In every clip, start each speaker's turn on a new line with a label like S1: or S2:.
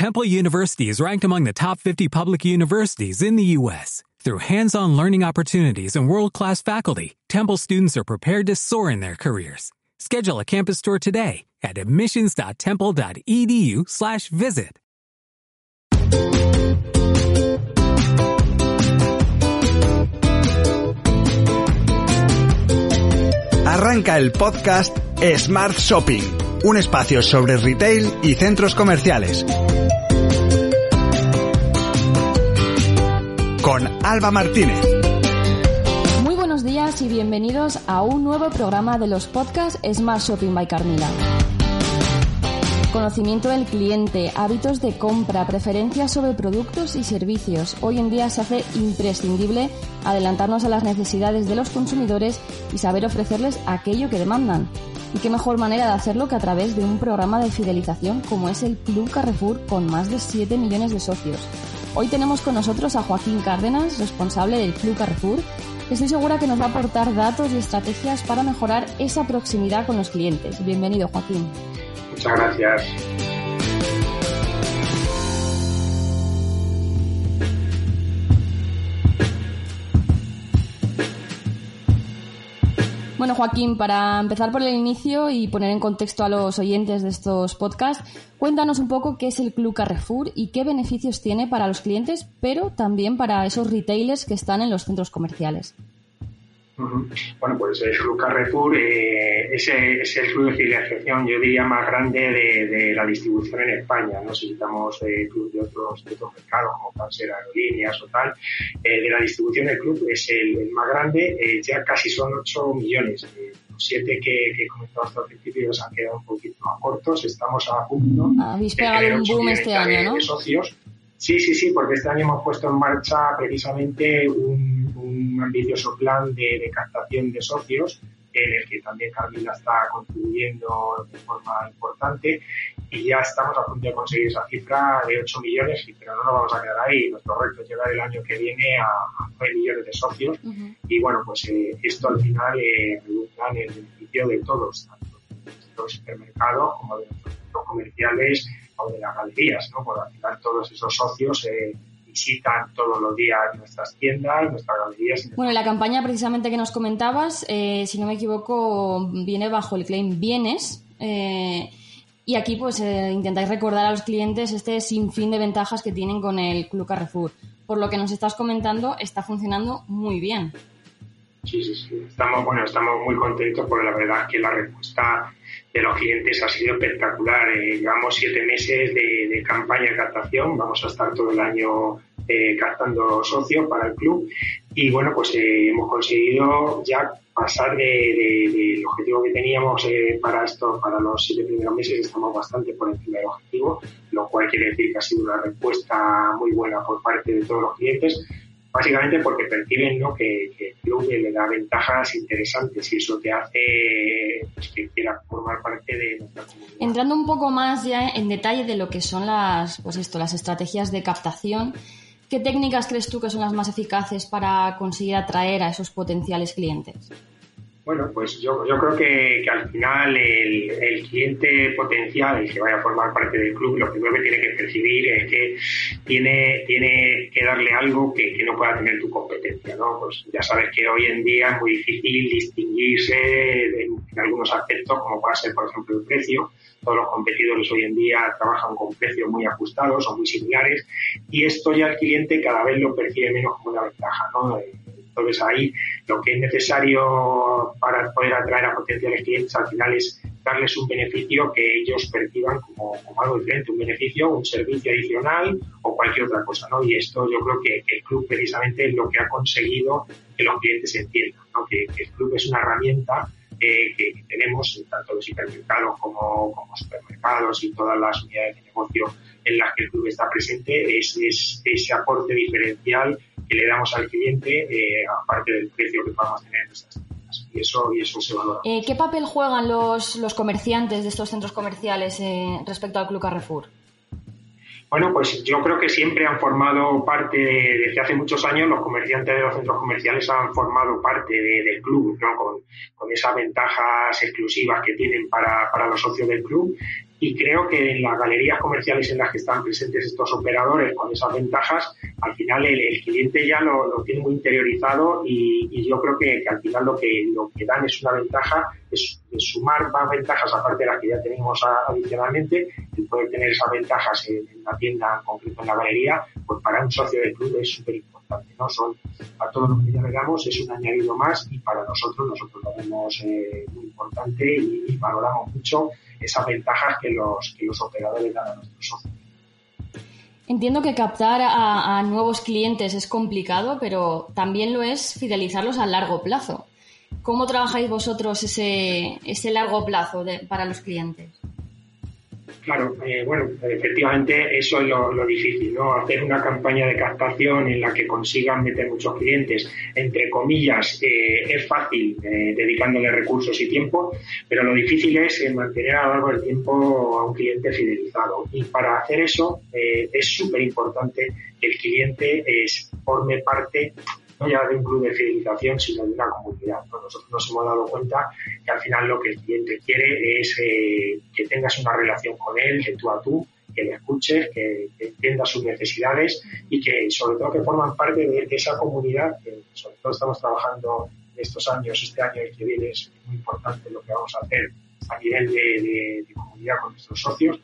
S1: Temple University is ranked among the top 50 public universities in the U.S. Through hands-on learning opportunities and world-class faculty, Temple students are prepared to soar in their careers. Schedule a campus tour today at admissions.temple.edu/visit.
S2: Arranca el podcast Smart Shopping, un espacio sobre retail y centros comerciales. Con Alba Martínez.
S3: Muy buenos días y bienvenidos a un nuevo programa de los podcasts Smart Shopping by Carmila. Conocimiento del cliente, hábitos de compra, preferencias sobre productos y servicios. Hoy en día se hace imprescindible adelantarnos a las necesidades de los consumidores y saber ofrecerles aquello que demandan. Y qué mejor manera de hacerlo que a través de un programa de fidelización como es el Club Carrefour con más de 7 millones de socios. Hoy tenemos con nosotros a Joaquín Cárdenas, responsable del Club Carrefour, que estoy segura que nos va a aportar datos y estrategias para mejorar esa proximidad con los clientes. Bienvenido, Joaquín.
S4: Muchas gracias.
S3: Joaquín, para empezar por el inicio y poner en contexto a los oyentes de estos podcasts, cuéntanos un poco qué es el Club Carrefour y qué beneficios tiene para los clientes, pero también para esos retailers que están en los centros comerciales.
S4: Bueno, pues el Club Carrefour eh, es, el club de fidelización, yo diría, más grande de, la distribución en España. No si quitamos el club de otros, mercados, como pueden ser aerolíneas o tal. Eh, de la distribución, el club es el, más grande, eh, ya casi son 8 millones. los siete que, que comentamos al principio se han quedado un poquito más cortos. Estamos a punto.
S3: Habéis pegado un boom este año, ¿no?
S4: socios. Sí, sí, sí, porque este año hemos puesto en marcha precisamente un un ambicioso plan de, captación de socios en el que también Carmila está contribuyendo de forma importante y ya estamos a punto de conseguir esa cifra de 8 millones, pero no nos vamos a quedar ahí. Nuestro reto es llegar el año que viene a, 9 millones de socios y bueno, pues eh, esto al final eh, redunda en el beneficio de todos, tanto de los supermercados como de los centros comerciales o de las galerías, ¿no? Por al final todos esos socios eh, visitan todos los días nuestras tiendas, nuestras galerías.
S3: Bueno, la campaña precisamente que nos comentabas, eh, si no me equivoco, viene bajo el claim bienes. Eh, y aquí pues eh, intentáis recordar a los clientes este sinfín de ventajas que tienen con el Club Carrefour. Por lo que nos estás comentando, está funcionando muy bien.
S4: Sí, sí, sí. Estamos, bueno, estamos muy contentos porque la verdad es que la respuesta de los clientes ha sido espectacular. Eh, llevamos siete meses de, campaña de captación, vamos a estar todo el año eh, captando socios para el club y bueno, pues eh, hemos conseguido ya pasar del objetivo que teníamos para esto, para los siete primeros meses, estamos bastante por encima del objetivo, lo cual quiere decir que ha sido una respuesta muy buena por parte de todos los clientes básicamente porque perciben ¿no? que, el club le da ventajas interesantes y eso te hace pues, que quiera formar parte de nuestra comunidad.
S3: Entrando un poco más ya en detalle de lo que son las, pues esto, las estrategias de captación, ¿qué técnicas crees tú que son las más eficaces para conseguir atraer a esos potenciales clientes?
S4: Bueno, pues yo, yo creo que, al final el, cliente potencial, el que vaya a formar parte del club, lo primero que tiene que percibir es que tiene, tiene que darle algo que, no pueda tener tu competencia, ¿no? Pues ya sabes que hoy en día es muy difícil distinguirse en, algunos aspectos, como puede ser, por ejemplo, el precio. Todos los competidores hoy en día trabajan con precios muy ajustados o muy similares y esto ya el cliente cada vez lo percibe menos como una ventaja, ¿no? Entonces ahí lo que es necesario para poder atraer a potenciales clientes al final es darles un beneficio que ellos perciban como, algo diferente, un beneficio, un servicio adicional o cualquier otra cosa, ¿no? Y esto yo creo que, el club precisamente es lo que ha conseguido que los clientes entiendan, ¿no? Que, el club es una herramienta eh, que, tenemos tanto los hipermercados como, como supermercados y todas las unidades de negocio en las que el club está presente es, es ese aporte diferencial que le damos al cliente, eh, aparte del precio que podamos tener en nuestras tiendas. Y eso, y eso se valora.
S3: Eh, ¿Qué papel juegan los, los comerciantes de estos centros comerciales eh, respecto al Club Carrefour?
S4: Bueno, pues yo creo que siempre han formado parte, desde hace muchos años, los comerciantes de los centros comerciales han formado parte del club, ¿no? Con, con, esas ventajas exclusivas que tienen para, para los socios del club y creo que en las galerías comerciales en las que están presentes estos operadores con esas ventajas, al final el, cliente ya lo, tiene muy interiorizado y, yo creo que, al final lo que, lo que dan es una ventaja, es, sumar más ventajas aparte de las que ya tenemos adicionalmente, y poder tener esas ventajas en, la tienda, en concreto en la galería, pues para un socio de club es súper importante, ¿no? Son, a todos los que ya damos es un añadido más y para nosotros, nosotros lo vemos eh, muy importante y valoramos mucho esas ventajas que los, operadores dan a nuestros socios.
S3: Entiendo que captar a, nuevos clientes es complicado, pero también lo es fidelizarlos a largo plazo. ¿Cómo trabajáis vosotros ese, ese largo plazo para los clientes?
S4: Claro, eh, bueno, efectivamente eso es lo, difícil, ¿no? Hacer una campaña de captación en la que consigan meter muchos clientes, entre comillas, eh, es fácil eh, dedicándole recursos y tiempo, pero lo difícil es mantener a lo largo del tiempo a un cliente fidelizado. Y para hacer eso es súper importante que el cliente forme parte no ya de un club de fidelización, sino de una comunidad. Nosotros nos hemos dado cuenta que al final lo que el cliente quiere es eh, que tengas una relación con él de tú a tú, que le escuches, que, entienda sus necesidades y que sobre todo que forman parte de, esa comunidad, que sobre todo estamos trabajando estos años, este año y que viene es muy importante lo que vamos a hacer a nivel de comunidad con nuestros socios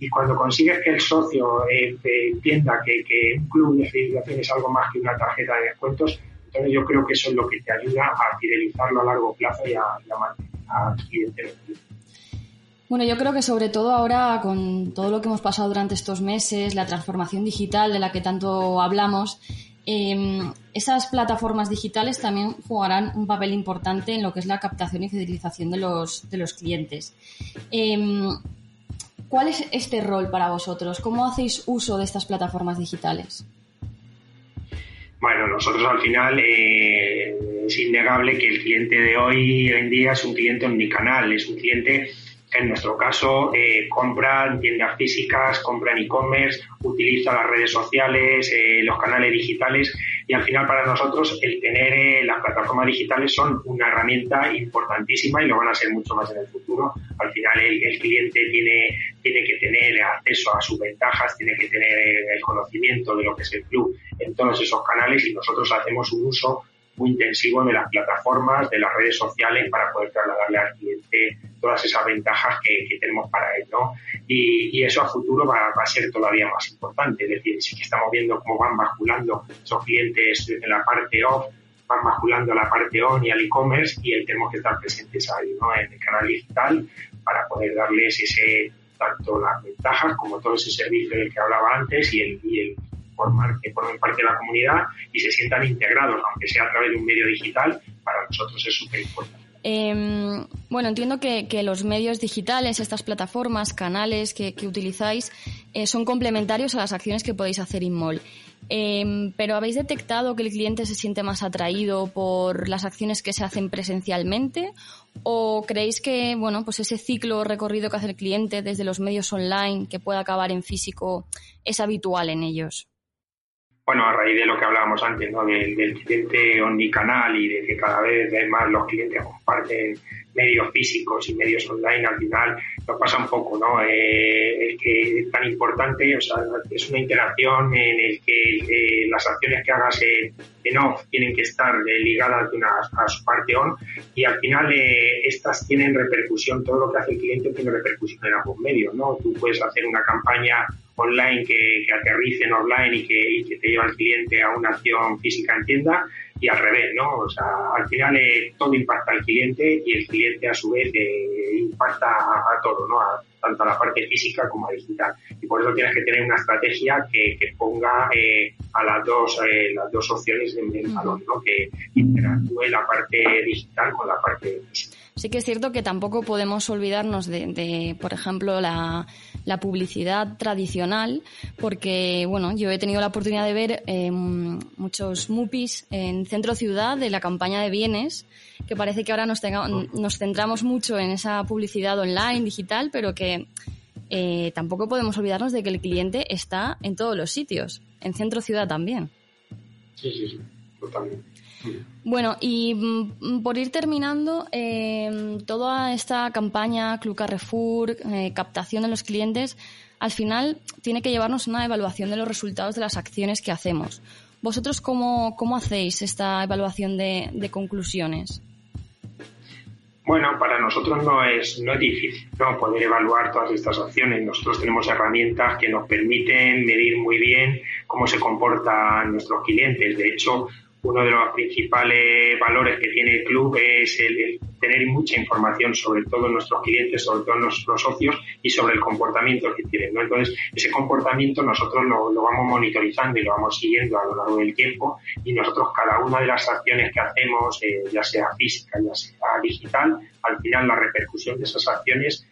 S4: y cuando consigues que el socio eh, entienda que, un club de fidelización es algo más que una tarjeta de descuentos, entonces yo creo que eso es lo que te ayuda a fidelizarlo a largo plazo y a, mantener al cliente.
S3: Bueno, yo creo que sobre todo ahora, con todo lo que hemos pasado durante estos meses, la transformación digital de la que tanto hablamos, em, esas plataformas digitales también jugarán un papel importante en lo que es la captación y fidelización de los, de los clientes. Em, ¿Cuál es este rol para vosotros? ¿Cómo hacéis uso de estas plataformas digitales?
S4: Bueno, nosotros al final eh, es innegable que el cliente de hoy en día es un cliente omnicanal, es un cliente en nuestro caso eh, compra en tiendas físicas, compra en e-commerce, utiliza las redes sociales, eh, los canales digitales y al final para nosotros el tener eh, las plataformas digitales son una herramienta importantísima y lo van a ser mucho más en el futuro. Al final el, cliente tiene, tiene que tener acceso a sus ventajas, tiene que tener el conocimiento de lo que es el club en todos esos canales y nosotros hacemos un uso muy intensivo de las plataformas, de las redes sociales para poder trasladarle al cliente todas esas ventajas que, tenemos para él, ¿no? Y, eso a futuro va, a ser todavía más importante, es decir, sí que estamos viendo cómo van basculando esos clientes desde la parte off, van basculando a la parte on y al e-commerce y tenemos que estar presentes ahí, ¿no? En el canal digital para poder darles ese tanto las ventajas como todo ese servicio del que hablaba antes y el, y el formar, que formen parte de la comunidad y se sientan integrados, aunque sea a través de un medio digital, para nosotros es súper importante.
S3: Em, bueno, entiendo que, los medios digitales, estas plataformas, canales que, utilizáis, eh, son complementarios a las acciones que podéis hacer Inmol. Eh, pero ¿habéis detectado que el cliente se siente más atraído por las acciones que se hacen presencialmente? ¿O creéis que bueno, pues ese ciclo recorrido que hace el cliente desde los medios online que puede acabar en físico es habitual en ellos?
S4: Bueno, a raíz de lo que hablábamos antes, ¿no? Del, cliente omnicanal y de que cada vez más los clientes comparten medios físicos y medios online, al final nos pasa un poco, ¿no? Eh, es que es tan importante, o sea, es una interacción en el que eh, las acciones que hagas en, off tienen que estar eh, ligadas a su parte on y al final estas tienen repercusión, todo lo que hace el cliente tiene repercusión en ambos medios, ¿no? Tú puedes hacer una campaña online que, que aterrice en offline y que, que, te lleva al cliente a una acción física en tienda y al revés, ¿no? O sea, al final eh, todo impacta al cliente y el cliente a su vez eh, impacta a, todo, ¿no? tanto a la parte física como a digital. Y por eso tienes que tener una estrategia que, que ponga eh, a las dos, las dos opciones en el valor, ¿no? Que interactúe la parte digital con la parte física.
S3: Sí que es cierto que tampoco podemos olvidarnos de, por ejemplo, la, publicidad tradicional, porque, bueno, yo he tenido la oportunidad de ver em, muchos MUPIs en centro ciudad de la campaña de bienes, que parece que ahora nos, nos centramos mucho en esa publicidad online, digital, pero que eh, tampoco podemos olvidarnos de que el cliente está en todos los sitios, en centro ciudad también.
S4: Sí, sí, sí, totalmente.
S3: Bueno, y mm, por ir terminando, eh, toda esta campaña Club Carrefour, eh, captación de los clientes, al final tiene que llevarnos una evaluación de los resultados de las acciones que hacemos. ¿Vosotros cómo, cómo hacéis esta evaluación de, de conclusiones?
S4: Bueno, para nosotros no es, no es difícil ¿no? poder evaluar todas estas acciones. Nosotros tenemos herramientas que nos permiten medir muy bien cómo se comportan nuestros clientes. De hecho, uno de los principales valores que tiene el club es el, tener mucha información sobre todos nuestros clientes, sobre todos nuestros socios y sobre el comportamiento que tienen. Entonces, ese comportamiento nosotros lo, vamos monitorizando y lo vamos siguiendo a lo largo del tiempo y nosotros cada una de las acciones que hacemos, eh, ya sea física, ya sea digital, al final la repercusión de esas acciones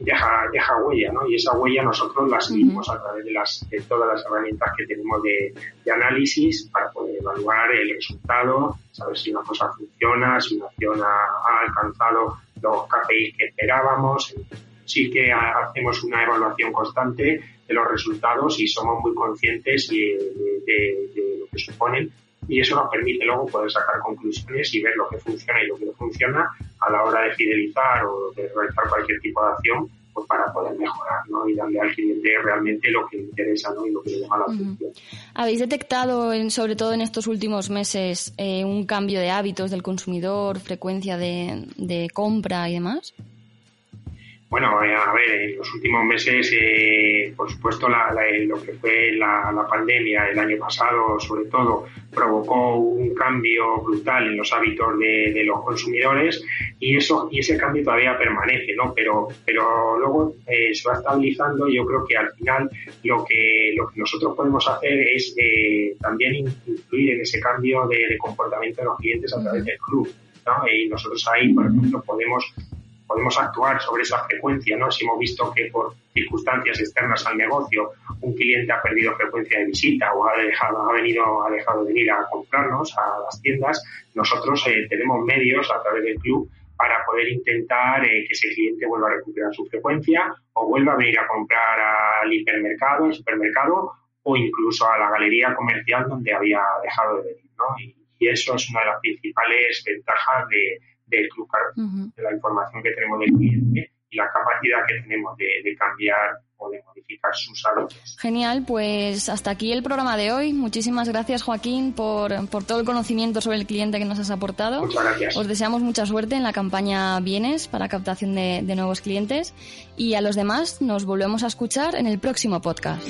S4: deja, deja huella, ¿no? Y esa huella nosotros la seguimos a través de, las, de todas las herramientas que tenemos de, de, análisis para poder evaluar el resultado, saber si una cosa funciona, si una acción ha, alcanzado los KPIs que esperábamos. Sí que hacemos una evaluación constante de los resultados y somos muy conscientes de, de, de lo que suponen y eso nos permite luego poder sacar conclusiones y ver lo que funciona y lo que no funciona a la hora de fidelizar o de realizar cualquier tipo de acción pues para poder mejorar ¿no? y darle al cliente realmente lo que le interesa ¿no? y lo que le llama la atención.
S3: ¿Habéis detectado, en, sobre todo en estos últimos meses, eh, un cambio de hábitos del consumidor, frecuencia de, de compra y demás?
S4: Bueno, eh, a ver, en los últimos meses, eh, por supuesto, lo que fue la, pandemia el año pasado, sobre todo, provocó un cambio brutal en los hábitos de, los consumidores y eso y ese cambio todavía permanece, ¿no? Pero, pero luego eh, se va estabilizando y yo creo que al final lo que, lo que nosotros podemos hacer es también influir en ese cambio de, comportamiento de los clientes a través del club, ¿no? Y nosotros ahí, por ejemplo, podemos podemos actuar sobre esa frecuencia, ¿no? Si hemos visto que por circunstancias externas al negocio un cliente ha perdido frecuencia de visita o ha dejado, ha venido, ha dejado de venir a comprarnos a las tiendas, nosotros eh, tenemos medios a través del club para poder intentar eh, que ese cliente vuelva a recuperar su frecuencia o vuelva a venir a comprar al hipermercado, al supermercado o incluso a la galería comercial donde había dejado de venir, ¿no? y eso es una de las principales ventajas de, del club de la información que tenemos del cliente y la capacidad que tenemos de, cambiar o de modificar sus hábitos.
S3: Genial, pues hasta aquí el programa de hoy. Muchísimas gracias, Joaquín, por, por todo el conocimiento sobre el cliente que nos has aportado.
S4: Muchas gracias.
S3: Os deseamos mucha suerte en la campaña Bienes para captación de, de nuevos clientes y a los demás nos volvemos a escuchar en el próximo podcast.